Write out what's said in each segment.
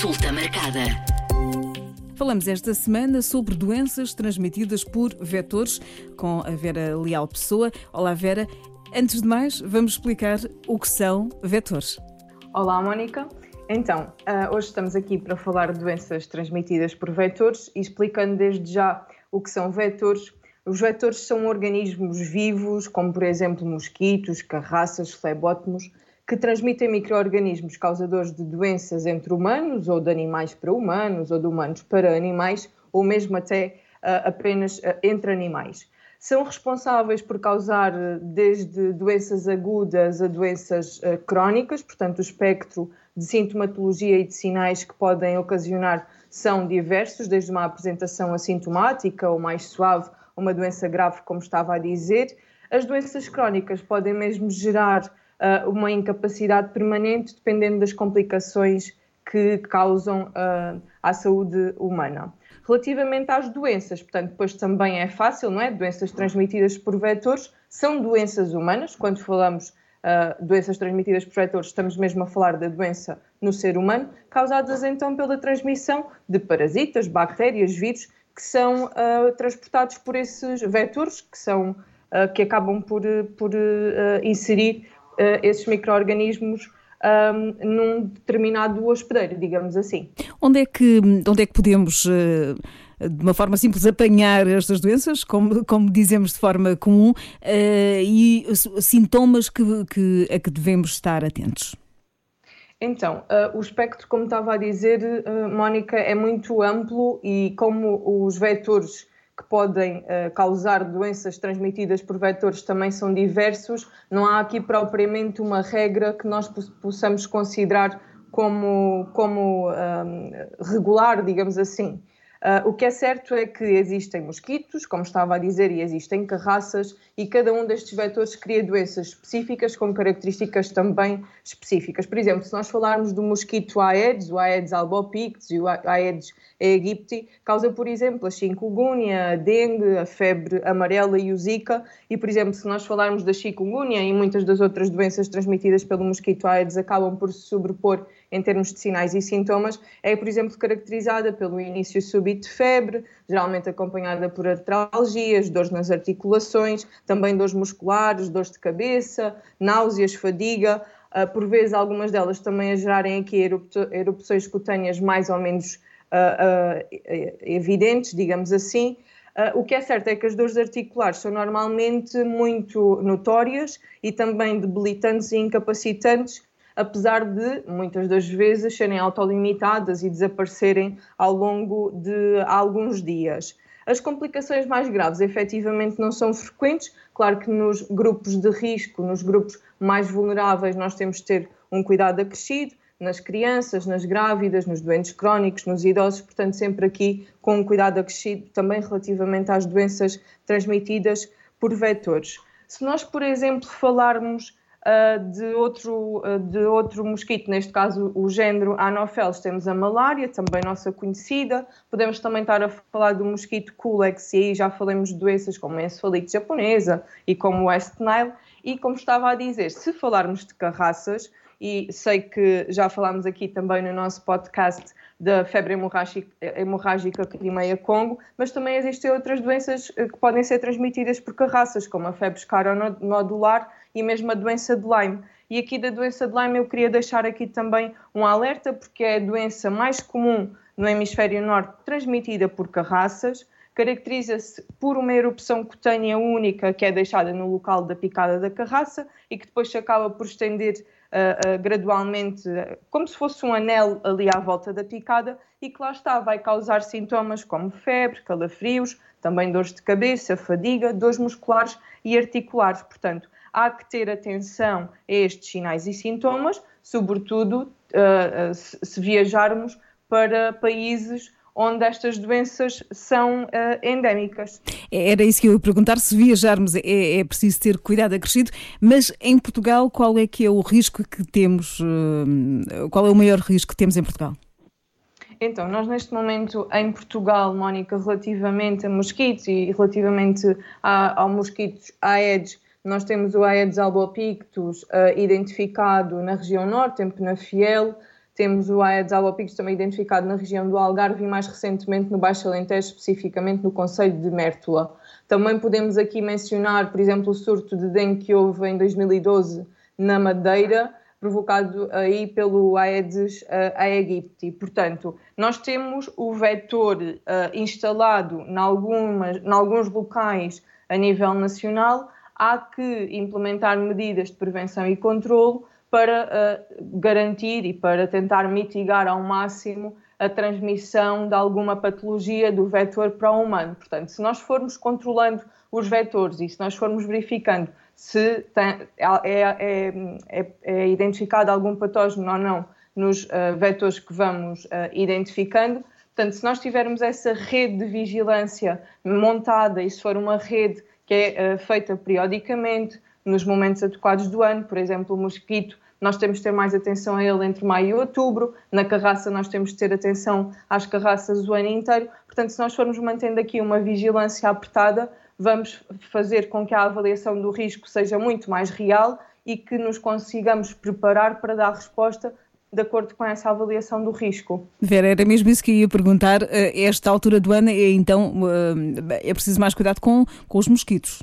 Consulta marcada. Falamos esta semana sobre doenças transmitidas por vetores com a Vera Leal Pessoa. Olá, Vera. Antes de mais, vamos explicar o que são vetores. Olá, Mónica. Então, uh, hoje estamos aqui para falar de doenças transmitidas por vetores e explicando desde já o que são vetores. Os vetores são organismos vivos, como por exemplo mosquitos, carraças, flebótomos, que transmitem micro-organismos causadores de doenças entre humanos ou de animais para humanos ou de humanos para animais ou mesmo até uh, apenas uh, entre animais são responsáveis por causar desde doenças agudas a doenças uh, crónicas, portanto, o espectro de sintomatologia e de sinais que podem ocasionar são diversos, desde uma apresentação assintomática ou mais suave, uma doença grave, como estava a dizer. As doenças crónicas podem mesmo gerar uh, uma incapacidade permanente, dependendo das complicações que causam uh, à saúde humana. Relativamente às doenças, portanto, depois também é fácil, não é? Doenças transmitidas por vetores são doenças humanas. Quando falamos uh, doenças transmitidas por vetores, estamos mesmo a falar da doença no ser humano, causadas então pela transmissão de parasitas, bactérias, vírus, que são uh, transportados por esses vetores, que são uh, que acabam por, por inserir esses micro-organismos um, num determinado hospedeiro, digamos assim. Onde é que, onde é que podemos, uh, de uma forma simples, apanhar estas doenças, como, como dizemos de forma comum, uh, e sintomas que, que, a que devemos estar atentos? Então, uh, o espectro, como estava a dizer, uh, Mónica, é muito amplo e como os vetores que podem uh, causar doenças transmitidas por vetores também são diversos. Não há aqui propriamente uma regra que nós possamos considerar como, como um, ehm, regular, digamos assim. Uh, o que é certo é que existem mosquitos, como estava a dizer, e existem carraças, e cada um destes vetores cria doenças específicas com características também específicas. Por exemplo, se nós falarmos do mosquito Aedes, o Aedes albopictus e o Aedes aegypti, causa, por exemplo, a chikungunya, a dengue, a febre amarela e o zika. E, por exemplo, se nós falarmos da chikungunya e muitas das outras doenças transmitidas pelo mosquito Aedes acabam por se sobrepor em termos de sinais e sintomas, é, por exemplo, caracterizada pelo início súbito de febre, geralmente acompanhada por artralgias, dores nas articulações, também dores musculares, dores de cabeça, náuseas, fadiga, uh, por vezes algumas delas também a gerarem aqui erupções cutâneas mais ou menos uh, uh, evidentes, digamos assim. o que é certo é que as dores articulares são normalmente muito notórias e também debilitantes e incapacitantes, apesar de muitas das vezes serem autolimitadas e desaparecerem ao longo de alguns dias. As complicações mais graves efetivamente não são frequentes. Claro que nos grupos de risco, nos grupos mais vulneráveis, nós temos de ter um cuidado acrescido, nas crianças, nas grávidas, nos doentes crónicos, nos idosos, portanto, sempre aqui com um cuidado acrescido também relativamente às doenças transmitidas por vetores. Se nós, por exemplo, falarmos de, outro, uh, de outro mosquito, neste caso o género Anopheles, temos a malária, também nossa conhecida. Podemos também estar a falar do mosquito Culex, e aí já falamos de doenças como a encefalite japonesa e como o West Nile. E como estava a dizer, se falarmos de carraças, e sei que já falámos aqui também no nosso podcast da febre hemorrágica, hemorrágica Crimeia-Congo, mas também existem outras doenças eh, que podem ser transmitidas por carraças, como a febre escaronodular e mesmo a doença de Lyme. E aqui da doença de Lyme eu queria deixar aqui também um alerta, porque é a doença mais comum no hemisfério norte transmitida por carraças, caracteriza-se por uma erupção cutânea única que é deixada no local da picada da carraça e que depois se acaba por estender uh, gradualmente, como se fosse um anel ali à volta da picada, e que lá está, vai causar sintomas como febre, calafrios, também dores de cabeça, fadiga, dores musculares e articulares. Portanto, há que ter atenção a estes sinais e sintomas, sobretudo uh, se viajarmos para países onde estas doenças são uh, endémicas. Era isso que eu ia perguntar, se viajarmos é, é, preciso ter cuidado acrescido, mas em Portugal qual é que é o risco que temos, uh, qual é o maior risco que temos em Portugal? Então, nós neste momento em Portugal, Mónica, relativamente a mosquitos e relativamente a, ao mosquitos Aedes, nós temos o Aedes albopictus uh, identificado na região norte, em Penafiel, temos o Aedes albopictus também identificado na região do Algarve e mais recentemente no Baixo Alentejo, especificamente no Conselho de Mértola. Também podemos aqui mencionar, por exemplo, o surto de dengue que houve em 2012 na Madeira, provocado aí pelo Aedes uh, aegypti. Portanto, nós temos o vetor uh, instalado em, alguns locais a nível nacional, há que implementar medidas de prevenção e controlo para uh, garantir e para tentar mitigar ao máximo a transmissão de alguma patologia do vetor para o humano. Portanto, se nós formos controlando os vetores e se nós formos verificando se tem, é, é, é, é, identificado algum patógeno ou não nos uh, vetores que vamos uh, identificando, portanto, se nós tivermos essa rede de vigilância montada e se for uma rede que é uh, feita periodicamente, nos momentos adequados do ano, por exemplo, o mosquito, nós temos de ter mais atenção a ele entre maio e outubro, na carraça nós temos de ter atenção às carraças o ano inteiro, portanto, se nós formos mantendo aqui uma vigilância apertada, vamos fazer com que a avaliação do risco seja muito mais real e que nos consigamos preparar para dar resposta de acordo com essa avaliação do risco. Vera, era mesmo isso que ia perguntar. Eh, esta altura do ano, é, então, eh, é preciso mais cuidado com, com os mosquitos.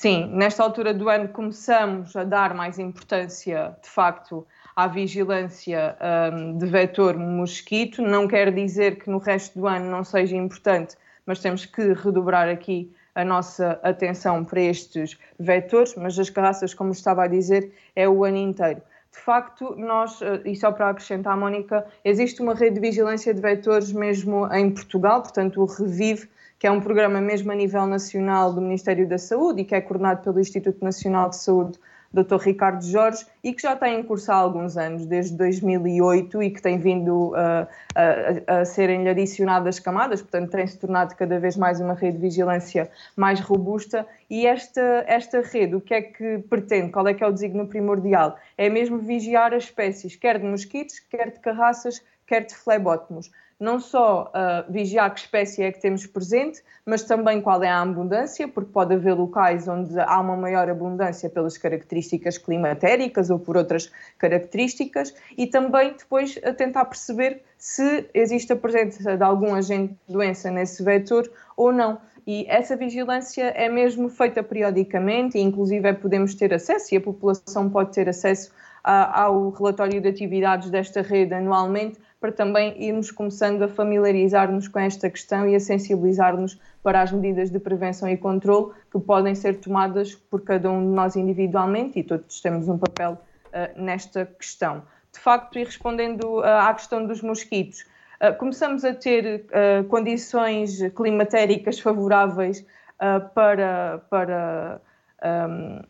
Sim, nesta altura do ano começamos a dar mais importância, de facto, à vigilância um, de vetor mosquito. Não quer dizer que no resto do ano não seja importante, mas temos que redobrar aqui a nossa atenção para estes vetores. Mas as carraças, como estava a dizer, é o ano inteiro. De facto, nós, eh, e só para acrescentar, Mónica, existe uma rede de vigilância de vetores mesmo em Portugal, portanto, o Revive que é um programa mesmo a nível nacional do Ministério da Saúde e que é coordenado pelo Instituto Nacional de Saúde Dr. Ricardo Jorge e que já está em curso há alguns anos, desde 2008, e que tem vindo uh, a, a serem-lhe adicionadas camadas, portanto, tem-se tornado cada vez mais uma rede de vigilância mais robusta. E esta, esta rede, o que é que pretende? Qual é que é o designo primordial? É mesmo vigiar as espécies, quer de mosquitos, quer de carraças, quer de flebótomos não só uh, vigiar que espécie é que temos presente, mas também qual é a abundância, porque pode haver locais onde há uma maior abundância pelas características climatéricas ou por outras características, e também depois a tentar perceber se existe a presença de algum agente de doença nesse vetor ou não. E essa vigilância é mesmo feita periodicamente, e inclusive é, podemos ter acesso, e a população pode ter acesso ao relatório de atividades desta rede anualmente, para também irmos começando a familiarizar-nos com esta questão e a sensibilizar-nos para as medidas de prevenção e controle que podem ser tomadas por cada um de nós individualmente e todos temos um papel uh, nesta questão. De facto, e respondendo uh, à questão dos mosquitos, uh, começamos a ter condições climatéricas favoráveis para, para um,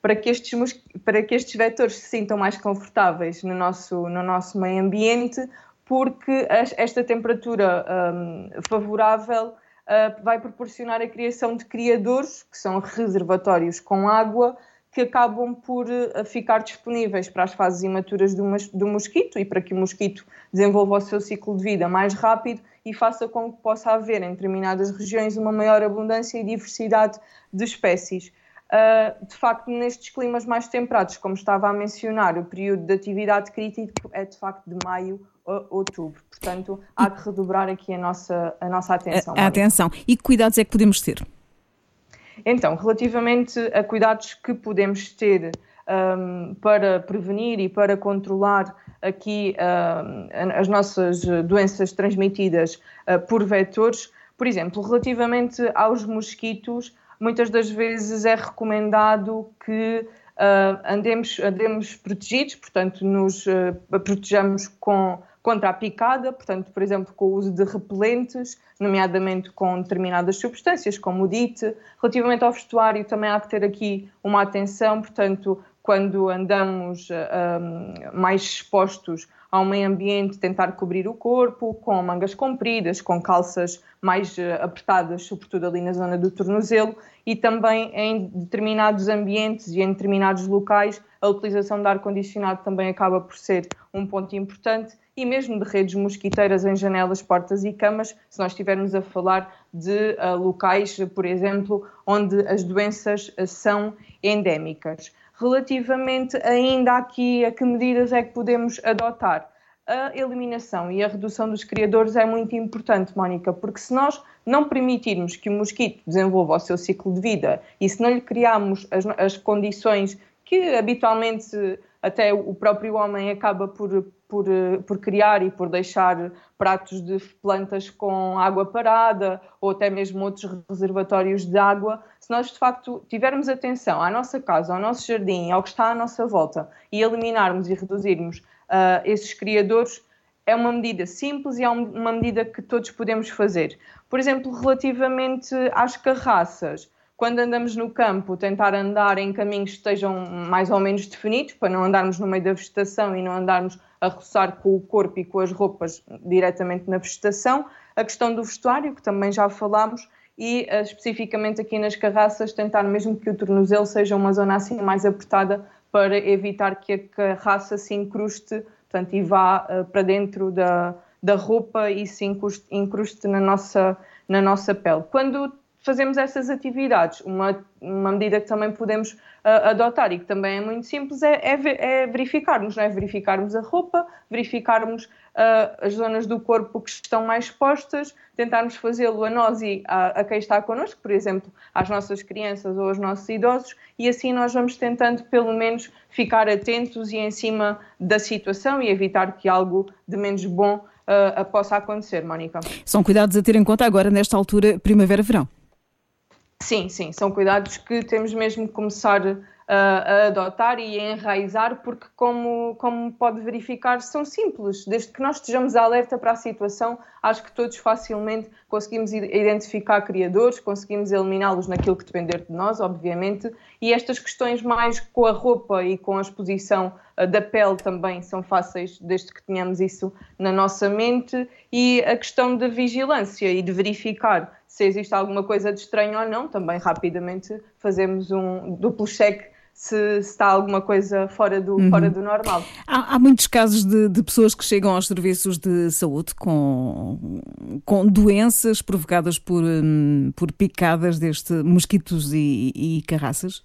para que, estes, para que estes vetores se sintam mais confortáveis no nosso, no nosso meio ambiente, porque esta temperatura um, favorável uh, vai proporcionar a criação de criadores, que são reservatórios com água, que acabam por uh, ficar disponíveis para as fases imaturas do, do mosquito e para que o mosquito desenvolva o seu ciclo de vida mais rápido e faça com que possa haver em determinadas regiões uma maior abundância e diversidade de espécies. Uh, de facto, nestes climas mais temperados, como estava a mencionar, o período de atividade crítico é de facto de maio outubro. Portanto, há que redobrar aqui a nossa, a nossa atenção. A, a atenção. E que cuidados é que podemos ter? Então, relativamente a cuidados que podemos ter um, para prevenir e para controlar aqui um, as nossas doenças transmitidas uh, por vetores, por exemplo, relativamente aos mosquitos, muitas das vezes é recomendado que uh, andemos, andemos protegidos, portanto, nos uh, protejamos com contra a picada, portanto, por exemplo, com o uso de repelentes, nomeadamente com determinadas substâncias, como o DIT. Relativamente ao vestuário, também há que ter aqui uma atenção, portanto, quando andamos um, mais expostos ao meio ambiente, tentar cobrir o corpo com mangas compridas, com calças mais uh, apertadas, sobretudo ali na zona do tornozelo, e também em determinados ambientes e em determinados locais, a utilização de ar-condicionado também acaba por ser um ponto importante e mesmo de redes mosquiteiras em janelas, portas e camas, se nós estivermos a falar de uh, locais, por exemplo, onde as doenças uh, são endémicas. Relativamente ainda aqui a que medidas é que podemos adotar? A eliminação e a redução dos criadores é muito importante, Mónica, porque se nós não permitirmos que o mosquito desenvolva o seu ciclo de vida e se não lhe criarmos as, as condições que habitualmente até o próprio homem acaba por, por, por criar e por deixar pratos de plantas com água parada ou até mesmo outros reservatórios de água, se nós de facto tivermos atenção à nossa casa, ao nosso jardim, ao que está à nossa volta e eliminarmos e reduzirmos uh, esses criadores, é uma medida simples e é uma medida que todos podemos fazer. Por exemplo, relativamente às carraças, quando andamos no campo, tentar andar em caminhos que estejam mais ou menos definidos, para não andarmos no meio da vegetação e não andarmos a roçar com o corpo e com as roupas diretamente na vegetação. A questão do vestuário, que também já falámos, e uh, especificamente aqui nas carraças, tentar mesmo que o tornozelo seja uma zona assim mais apertada para evitar que a carraça se incruste portanto, e vá uh, para dentro da, da roupa e se incruste, incruste na, nossa, na nossa pele. Quando fazemos essas atividades, uma, uma medida que também podemos uh, adotar e que também é muito simples é, é, é verificarmos, não é? verificarmos a roupa, verificarmos uh, as zonas do corpo que estão mais expostas, tentarmos fazê-lo a nós e a, a, quem está connosco, por exemplo, às nossas crianças ou aos nossos idosos, e assim nós vamos tentando pelo menos ficar atentos e em cima da situação e evitar que algo de menos bom uh, possa acontecer, Mónica. São cuidados a ter em conta agora nesta altura primavera-verão. Sim, sim, são cuidados que temos mesmo que começar a adotar e a enraizar, porque, como, como pode verificar, são simples. Desde que nós estejamos alerta para a situação, acho que todos facilmente conseguimos identificar criadores, conseguimos eliminá-los naquilo que depender de nós, obviamente, e estas questões mais com a roupa e com a exposição eh, da pele também são fáceis, desde que tenhamos isso na nossa mente, e a questão da vigilância e de verificar se existe alguma coisa de estranho ou não, também rapidamente fazemos um duplo cheque se, está alguma coisa fora do, uhum. fora do normal. Há, há muitos casos de, de, pessoas que chegam aos serviços de saúde com, com doenças provocadas por, hum, por picadas deste mosquitos e, e carraças?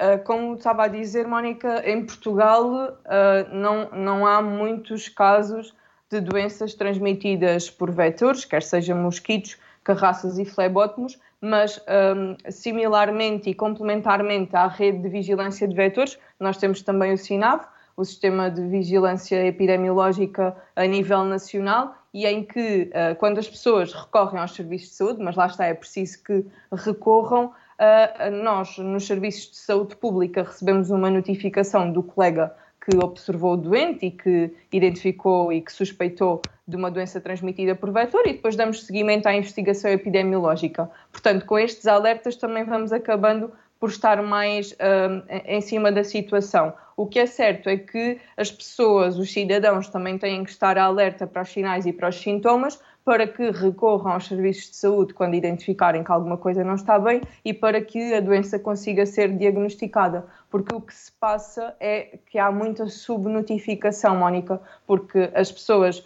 Uh, como estava a dizer, Mónica, em Portugal uh, não, não há muitos casos de doenças transmitidas por vetores, quer sejam mosquitos, carraças e flebótomos, mas um, similarmente e complementarmente à rede de vigilância de vetores, nós temos também o SINAV, o Sistema de Vigilância Epidemiológica a nível nacional, e em que, uh, quando as pessoas recorrem aos serviços de saúde, mas lá está, é preciso que recorram, uh, nós, nos serviços de saúde pública, recebemos uma notificação do colega que observou o doente e que identificou e que suspeitou de uma doença transmitida por vetor e depois damos seguimento à investigação epidemiológica. Portanto, com estes alertas também vamos acabando por estar mais uh, em cima da situação. O que é certo é que as pessoas, os cidadãos, também têm que estar alerta para os sinais e para os sintomas para que recorram aos serviços de saúde quando identificarem que alguma coisa não está bem e para que a doença consiga ser diagnosticada. Porque o que se passa é que há muita subnotificação, Mónica, porque as pessoas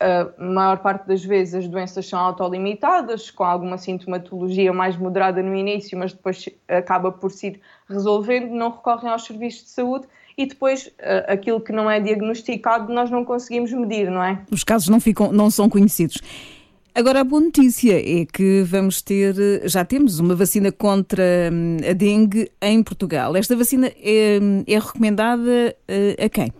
a maior parte das vezes as doenças são autolimitadas, com alguma sintomatologia mais moderada no início, mas depois acaba por se ir resolvendo, não recorrem aos serviços de saúde e depois aquilo que não é diagnosticado nós não conseguimos medir, não é? Os casos não, ficam, não são conhecidos. Agora, a boa notícia é que vamos ter, já temos uma vacina contra hum, a dengue em Portugal. Esta vacina é, é recomendada a quem?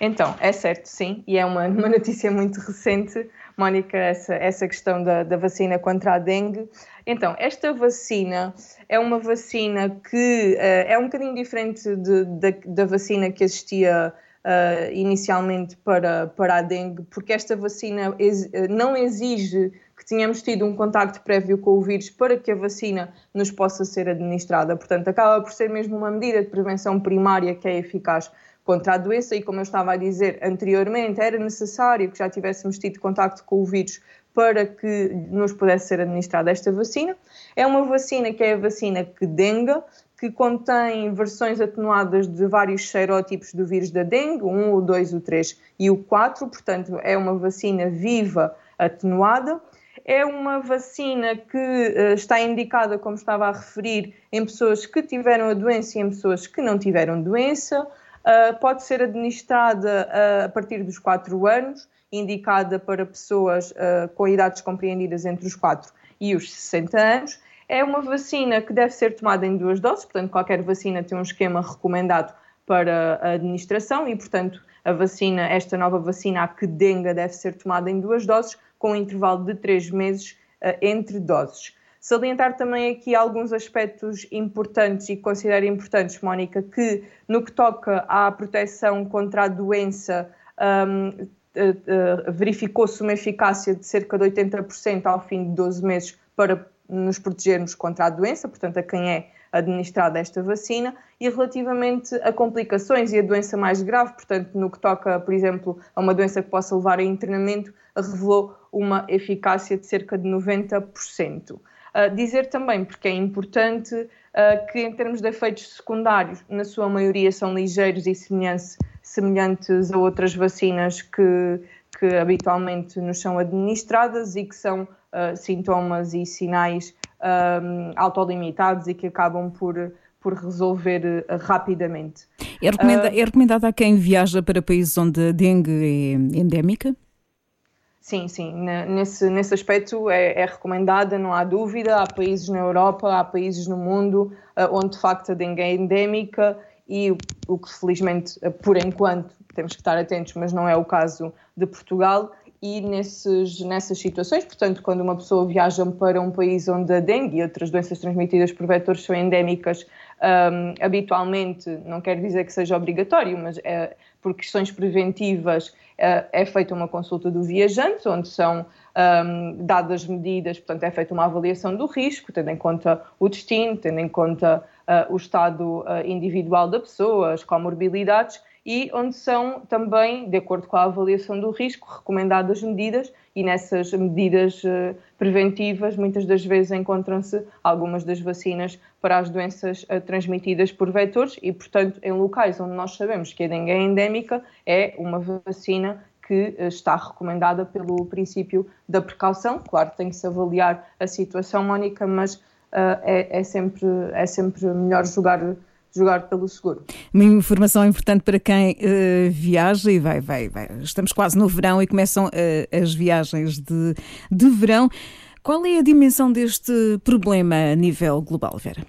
Então, é certo, sim, e é uma, uma notícia muito recente, Mónica, essa, essa questão da, da vacina contra a dengue. Então, esta vacina é uma vacina que uh, é um bocadinho diferente de, de, da vacina que existia uh, inicialmente para, para a dengue, porque esta vacina ex, uh, não exige que tenhamos tido um contacto prévio com o vírus para que a vacina nos possa ser administrada. Portanto, acaba por ser mesmo uma medida de prevenção primária que é eficaz contra a doença e, como eu estava a dizer anteriormente, era necessário que já tivéssemos tido contacto com o vírus para que nos pudesse ser administrada esta vacina. É uma vacina que é a vacina que dengue, que contém versões atenuadas de vários serótipos do vírus da dengue, o 1, o 2, o 3 e o 4, portanto é uma vacina viva atenuada. é uma vacina que uh, está indicada, como estava a referir, em pessoas que tiveram a doença e em pessoas que não tiveram doença. Uh, pode ser administrada uh, a partir dos 4 anos, indicada para pessoas com idades compreendidas entre os 4 e os 60 anos. É uma vacina que deve ser tomada em duas doses, portanto, qualquer vacina tem um esquema recomendado para a administração e, portanto, a vacina, esta nova vacina, a Kedenga, deve ser tomada em duas doses, com um intervalo de três meses uh, entre doses. Salientar também aqui alguns aspectos importantes e considero importantes, Mónica, que no que toca à proteção contra a doença, um, uh, uh, verificou-se uma eficácia de cerca de 80% ao fim de 12 meses para nos protegermos contra a doença, portanto, a quem é administrada esta vacina, e relativamente a complicações e a doença mais grave, portanto, no que toca, por exemplo, a uma doença que possa levar a internamento, revelou uma eficácia de cerca de 90%. Uh, dizer também, porque é importante, uh, que em termos de efeitos secundários, na sua maioria são ligeiros e semelhantes, semelhantes a outras vacinas que, que habitualmente nos são administradas e que são uh, sintomas e sinais um, autolimitados e que acabam por, por resolver uh, rapidamente. É, recomenda, uh, é recomendado a quem viaja para países onde a dengue é endémica? Sim, sim, nesse, nesse aspecto é, é, recomendada, não há dúvida. Há países na Europa, há países no mundo uh, onde de facto a dengue é endémica e o, o que felizmente, por enquanto, temos que estar atentos, mas não é o caso de Portugal e nesses, nessas situações, portanto, quando uma pessoa viaja para um país onde a dengue e outras doenças transmitidas por vetores são endémicas, um, habitualmente, não quer dizer que seja obrigatório, mas é, por questões preventivas é, é feita uma consulta do viajante, onde são um, dadas medidas, portanto, é feita uma avaliação do risco, tendo em conta o destino, tendo em conta uh, o estado uh, individual da pessoa, as comorbilidades, e onde são também, de acordo com a avaliação do risco, recomendadas medidas e nessas medidas uh, preventivas muitas das vezes encontram-se algumas das vacinas para as doenças uh, transmitidas por vetores e, portanto, em locais onde nós sabemos que a dengue é endémica, é uma vacina que uh, está recomendada pelo princípio da precaução. Claro, tem que se avaliar a situação, Mónica, mas é, é, sempre, é sempre melhor jogar jogar pelo seguro. Uma informação importante para quem uh, viaja e vai, vai, vai. Estamos quase no verão e começam uh, as viagens de, de verão. Qual é a dimensão deste problema a nível global, Vera?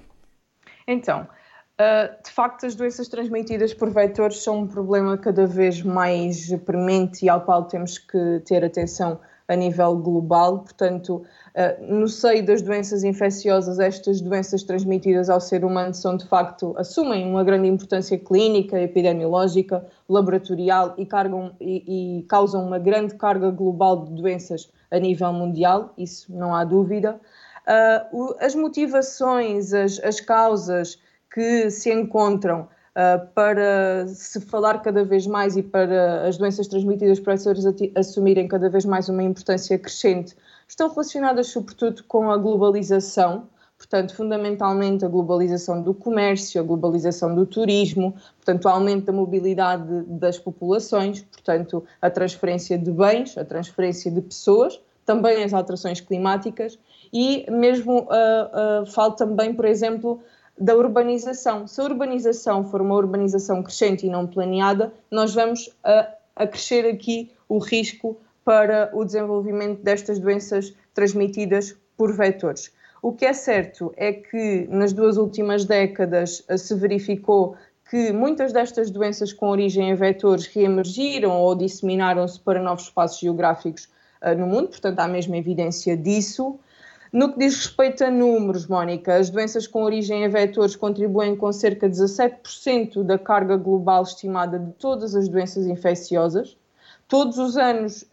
Então, uh, de facto, as doenças transmitidas por vetores são um problema cada vez mais premente e ao qual temos que ter atenção a nível global. Portanto, eh, no seio das doenças infecciosas, estas doenças transmitidas ao ser humano são de facto, assumem uma grande importância clínica, epidemiológica, laboratorial e, cargam, e, e causam uma grande carga global de doenças a nível mundial, isso não há dúvida. Uh, as motivações, as, as, causas que se encontram uh, para se falar cada vez mais e para as doenças transmitidas por essas assumirem cada vez mais uma importância crescente estão relacionadas sobretudo com a globalização, portanto, fundamentalmente a globalização do comércio, a globalização do turismo, portanto, o aumento da mobilidade das populações, portanto, a transferência de bens, a transferência de pessoas, também as alterações climáticas e mesmo uh, uh, falo também, por exemplo, da urbanização. Se a urbanização for uma urbanização crescente e não planeada, nós vamos uh, acrescer aqui o risco para o desenvolvimento destas doenças transmitidas por vetores. O que é certo é que nas duas últimas décadas se verificou que muitas destas doenças com origem em vetores reemergiram ou disseminaram-se para novos espaços geográficos uh, no mundo, portanto há mesmo evidência disso. No que diz respeito a números, Mónica, as doenças com origem em vetores contribuem com cerca de 17% da carga global estimada de todas as doenças infecciosas. Todos os anos,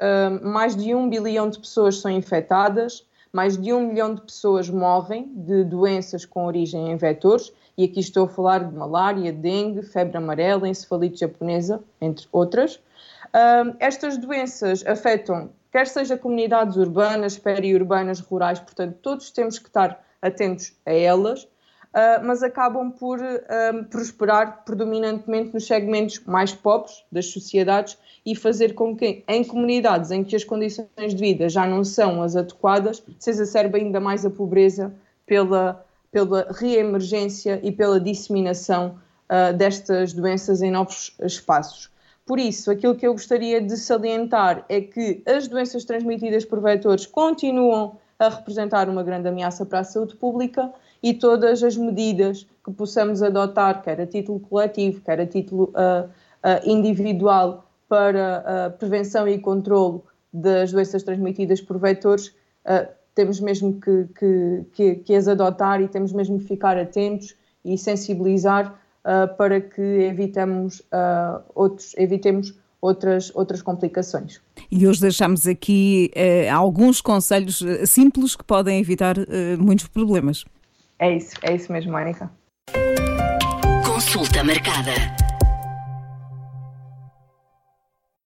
mais de um bilhão de pessoas são infectadas, mais de um milhão de pessoas morrem de doenças com origem em vetores, e aqui estou a falar de malária, dengue, febre amarela, encefalite japonesa, entre outras. estas doenças afetam, quer seja comunidades urbanas, periurbanas, rurais, portanto, todos temos que estar atentos a elas, uh, mas acabam por prosperar predominantemente nos segmentos mais pobres das sociedades e fazer com que, em comunidades em que as condições de vida já não são as adequadas, se exacerbe ainda mais a pobreza pela, pela reemergência e pela disseminação uh, destas doenças em novos espaços. Por isso, aquilo que eu gostaria de salientar é que as doenças transmitidas por vetores continuam a representar uma grande ameaça para a saúde pública e todas as medidas que possamos adotar, quer a título coletivo, quer a título uh, uh, individual, para a prevenção e controlo das doenças transmitidas por vetores, uh, temos mesmo que, que, que, que, as adotar e temos mesmo que ficar atentos e sensibilizar para que evitemos, outros, evitemos outras, outras complicações. E hoje deixamos aqui uh, alguns conselhos simples que podem evitar uh, muitos problemas. É isso, é isso mesmo, Mónica. Consulta marcada.